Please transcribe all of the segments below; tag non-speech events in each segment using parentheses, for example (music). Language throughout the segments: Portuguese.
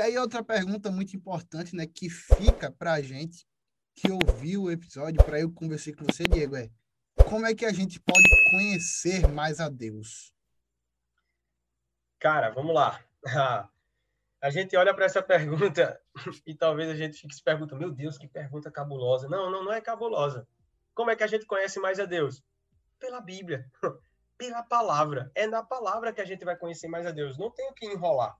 E aí outra pergunta muito importante, né, que fica para a gente que ouviu o episódio, para eu conversar com você, Diego, é como é que a gente pode conhecer mais a Deus? Cara, vamos lá. (laughs) A gente olha para essa pergunta (laughs) e talvez a gente fique se perguntando, meu Deus, que pergunta cabulosa. Não, não, não é cabulosa. Como é que a gente conhece mais a Deus? Pela Bíblia, (laughs) pela palavra. É na palavra que a gente vai conhecer mais a Deus. Não tem o que enrolar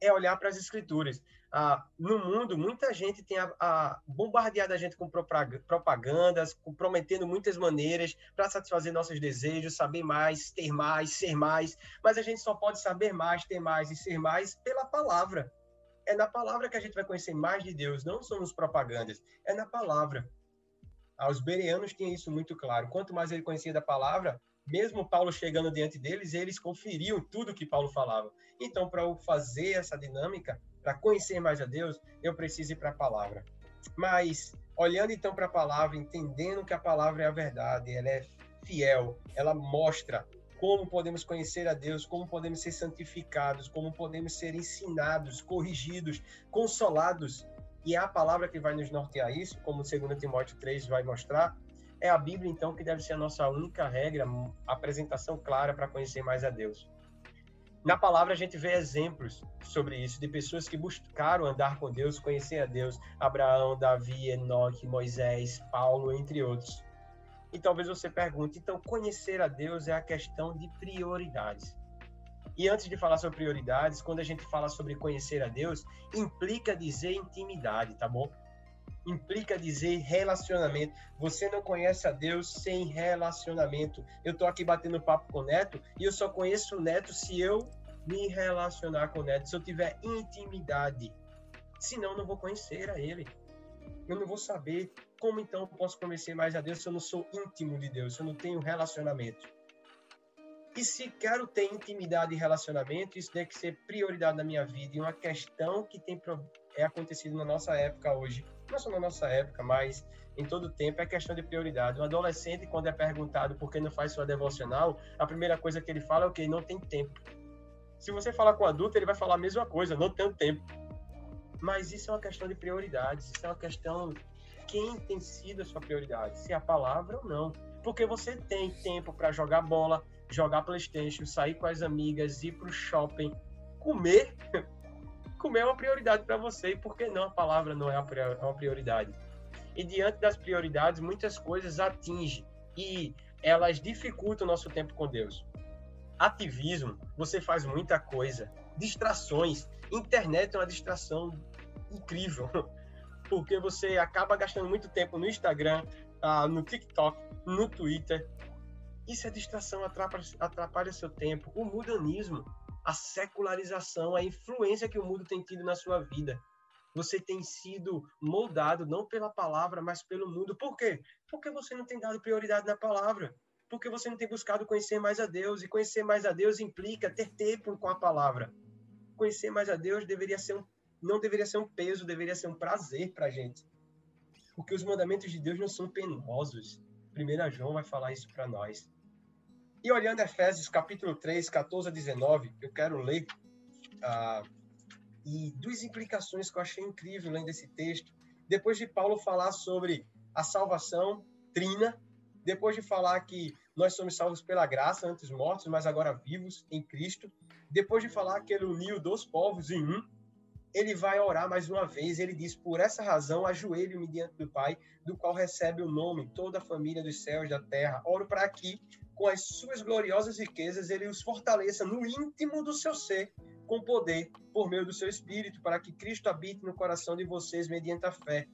é olhar para as escrituras. Ah, no mundo, muita gente tem a, a bombardeado a gente com propagandas, com, prometendo muitas maneiras para satisfazer nossos desejos, saber mais, ter mais, ser mais. Mas a gente só pode saber mais, ter mais e ser mais pela palavra. É na palavra que a gente vai conhecer mais de Deus, não são nos propagandas, é na palavra. Ah, os bereanos tinham isso muito claro. Quanto mais ele conhecia da palavra, mesmo Paulo chegando diante deles, eles conferiam tudo que Paulo falava. Então, para eu fazer essa dinâmica, para conhecer mais a Deus, eu preciso ir para a palavra. Mas, olhando então para a palavra, entendendo que a palavra é a verdade, ela é fiel, ela mostra como podemos conhecer a Deus, como podemos ser santificados, como podemos ser ensinados, corrigidos, consolados. E é a palavra que vai nos nortear isso, como 2 Timóteo 3 vai mostrar, é a Bíblia, então, que deve ser a nossa única regra, apresentação clara para conhecer mais a Deus. Na palavra, a gente vê exemplos sobre isso, de pessoas que buscaram andar com Deus, conhecer a Deus. Abraão, Davi, Enoque, Moisés, Paulo, entre outros. E talvez você pergunte, então, conhecer a Deus é a questão de prioridades. E antes de falar sobre prioridades, quando a gente fala sobre conhecer a Deus, implica dizer intimidade, tá bom? Implica dizer relacionamento. Você não conhece a Deus sem relacionamento. Eu tô aqui batendo papo com o Neto e eu só conheço o Neto se eu me relacionar com o Neto, se eu tiver intimidade. Senão, eu não vou conhecer a ele. Eu não vou saber como então eu posso conhecer mais a Deus se eu não sou íntimo de Deus, se eu não tenho relacionamento. E se quero ter intimidade e relacionamento, isso deve ser prioridade na minha vida e uma questão que tem é acontecido na nossa época hoje não só na nossa época, mas em todo o tempo, é questão de prioridade. Um adolescente, quando é perguntado por que não faz sua devocional, a primeira coisa que ele fala é o que não tem tempo. Se você falar com um adulto, ele vai falar a mesma coisa, não tenho tempo. Mas isso é uma questão de prioridades, isso é uma questão quem tem sido a sua prioridade, se é a palavra ou não. Porque você tem tempo para jogar bola, jogar PlayStation, sair com as amigas, ir para o shopping, comer comer é uma prioridade para você e por que não a palavra não é, é uma prioridade? E diante das prioridades, muitas coisas atingem e elas dificultam o nosso tempo com Deus. Ativismo, você faz muita coisa. Distrações, internet é uma distração incrível, (laughs) porque você acaba gastando muito tempo no Instagram, ah, no TikTok, no Twitter. Isso é distração, atrapalha, atrapalha seu tempo. O mudanismo, a secularização, a influência que o mundo tem tido na sua vida. Você tem sido moldado não pela palavra, mas pelo mundo. Por quê? Porque você não tem dado prioridade na palavra. Porque você não tem buscado conhecer mais a Deus. E conhecer mais a Deus implica ter tempo com a palavra. Conhecer mais a Deus deveria ser um, não deveria ser um peso, deveria ser um prazer para a gente. Porque os mandamentos de Deus não são penosos. 1 João vai falar isso para nós. E olhando Efésios capítulo 3, 14 a 19, eu quero ler ah, e duas implicações que eu achei incrível lendo esse texto. Depois de Paulo falar sobre a salvação trina, depois de falar que nós somos salvos pela graça, antes mortos, mas agora vivos em Cristo, depois de falar que ele uniu dois povos em um, ele vai orar mais uma vez. Ele diz: Por essa razão, ajoelho-me diante do Pai, do qual recebe o nome toda a família dos céus e da terra. Oro para que, com as suas gloriosas riquezas, ele os fortaleça no íntimo do seu ser, com poder, por meio do seu espírito, para que Cristo habite no coração de vocês mediante a fé.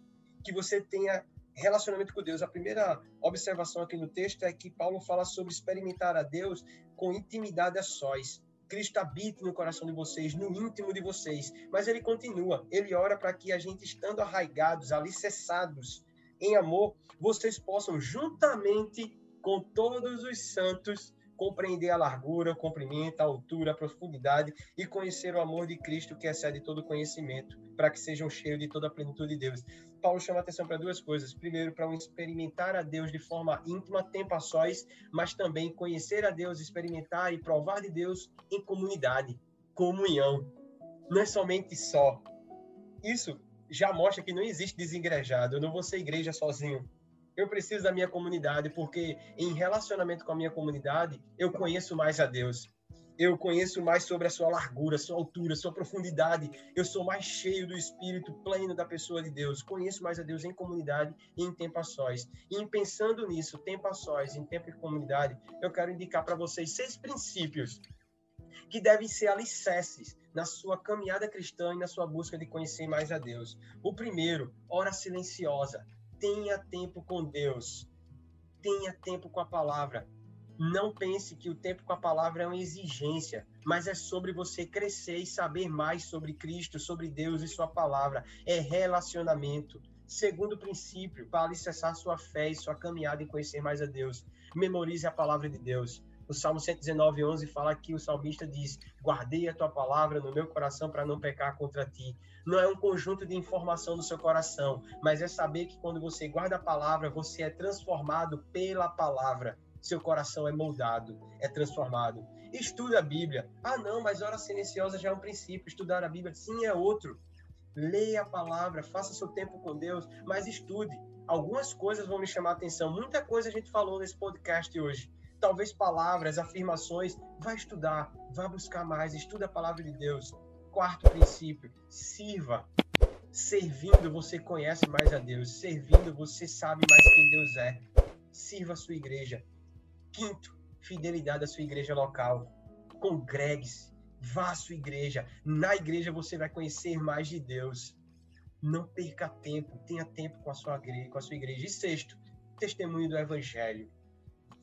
Que você tenha relacionamento com Deus. A primeira observação aqui no texto é que Paulo fala sobre experimentar a Deus com intimidade a sós. Cristo habite no coração de vocês, no íntimo de vocês. Mas ele continua, ele ora para que a gente, estando arraigados, alicerçados em amor, vocês possam, juntamente com todos os santos, compreender a largura, o comprimento, a altura, a profundidade e conhecer o amor de Cristo que excede todo conhecimento, para que sejam cheios de toda a plenitude de Deus. Paulo chama atenção para duas coisas. Primeiro, para um experimentar a Deus de forma íntima, tempo a sós, mas também conhecer a Deus, experimentar e provar de Deus em comunidade, comunhão. Não é somente só. Isso já mostra que não existe desengrejado. Eu não vou ser igreja sozinho eu preciso da minha comunidade, porque em relacionamento com a minha comunidade, eu conheço mais a Deus. Eu conheço mais sobre a sua largura, sua altura, sua profundidade. Eu sou mais cheio do espírito pleno da pessoa de Deus. Conheço mais a Deus em comunidade e em tempo a sós. E pensando nisso, tempo a sós, em tempo e comunidade, eu quero indicar para vocês seis princípios que devem ser alicerces na sua caminhada cristã e na sua busca de conhecer mais a Deus. O primeiro, hora silenciosa tenha tempo com Deus. Tenha tempo com a palavra. Não pense que o tempo com a palavra é uma exigência, mas é sobre você crescer e saber mais sobre Cristo, sobre Deus e sua palavra. É relacionamento. Segundo princípio, para alicerçar sua fé e sua caminhada em conhecer mais a Deus, memorize a palavra de Deus. O Salmo 119, 11 fala que o salmista diz: Guardei a tua palavra no meu coração para não pecar contra ti. Não é um conjunto de informação no seu coração, mas é saber que quando você guarda a palavra, você é transformado pela palavra. Seu coração é moldado, é transformado. Estuda a Bíblia. Ah, não, mas hora silenciosa já é um princípio. Estudar a Bíblia, sim, é outro. Leia a palavra, faça seu tempo com Deus, mas estude. Algumas coisas vão me chamar a atenção. Muita coisa a gente falou nesse podcast hoje talvez palavras, afirmações, vai estudar, vai buscar mais, estuda a palavra de Deus. Quarto princípio, sirva. Servindo, você conhece mais a Deus. Servindo, você sabe mais quem Deus é. Sirva a sua igreja. Quinto, fidelidade à sua igreja local. Congregue-se. Vá à sua igreja. Na igreja você vai conhecer mais de Deus. Não perca tempo. Tenha tempo com a sua igreja. Com a sua igreja. E sexto, testemunho do evangelho.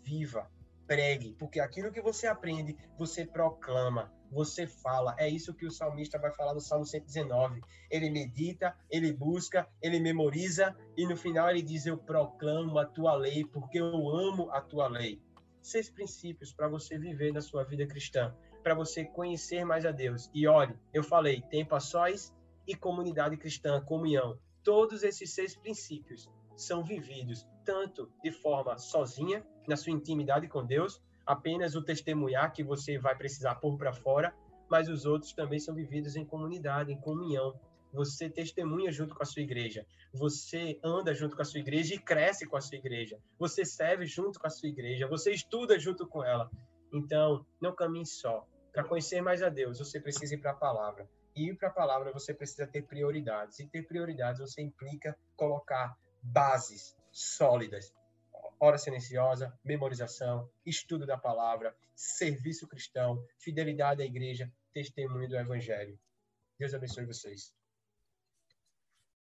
Viva pregue, porque aquilo que você aprende, você proclama, você fala. É isso que o salmista vai falar no Salmo 119. Ele medita, ele busca, ele memoriza e no final ele diz: Eu proclamo a tua lei, porque eu amo a tua lei. Seis princípios para você viver na sua vida cristã, para você conhecer mais a Deus. E olhe, eu falei: tempo a sós e comunidade cristã, comunhão. Todos esses seis princípios são vividos tanto de forma sozinha, na sua intimidade com Deus, apenas o testemunhar que você vai precisar pôr para fora, mas os outros também são vividos em comunidade, em comunhão. Você testemunha junto com a sua igreja, você anda junto com a sua igreja e cresce com a sua igreja, você serve junto com a sua igreja, você estuda junto com ela. Então, não caminhe só. Para conhecer mais a Deus, você precisa ir para a palavra. E ir para a palavra, você precisa ter prioridades. E ter prioridades, você implica colocar bases sólidas. Hora silenciosa, memorização, estudo da palavra, serviço cristão, fidelidade à igreja, testemunho do evangelho. Deus abençoe vocês.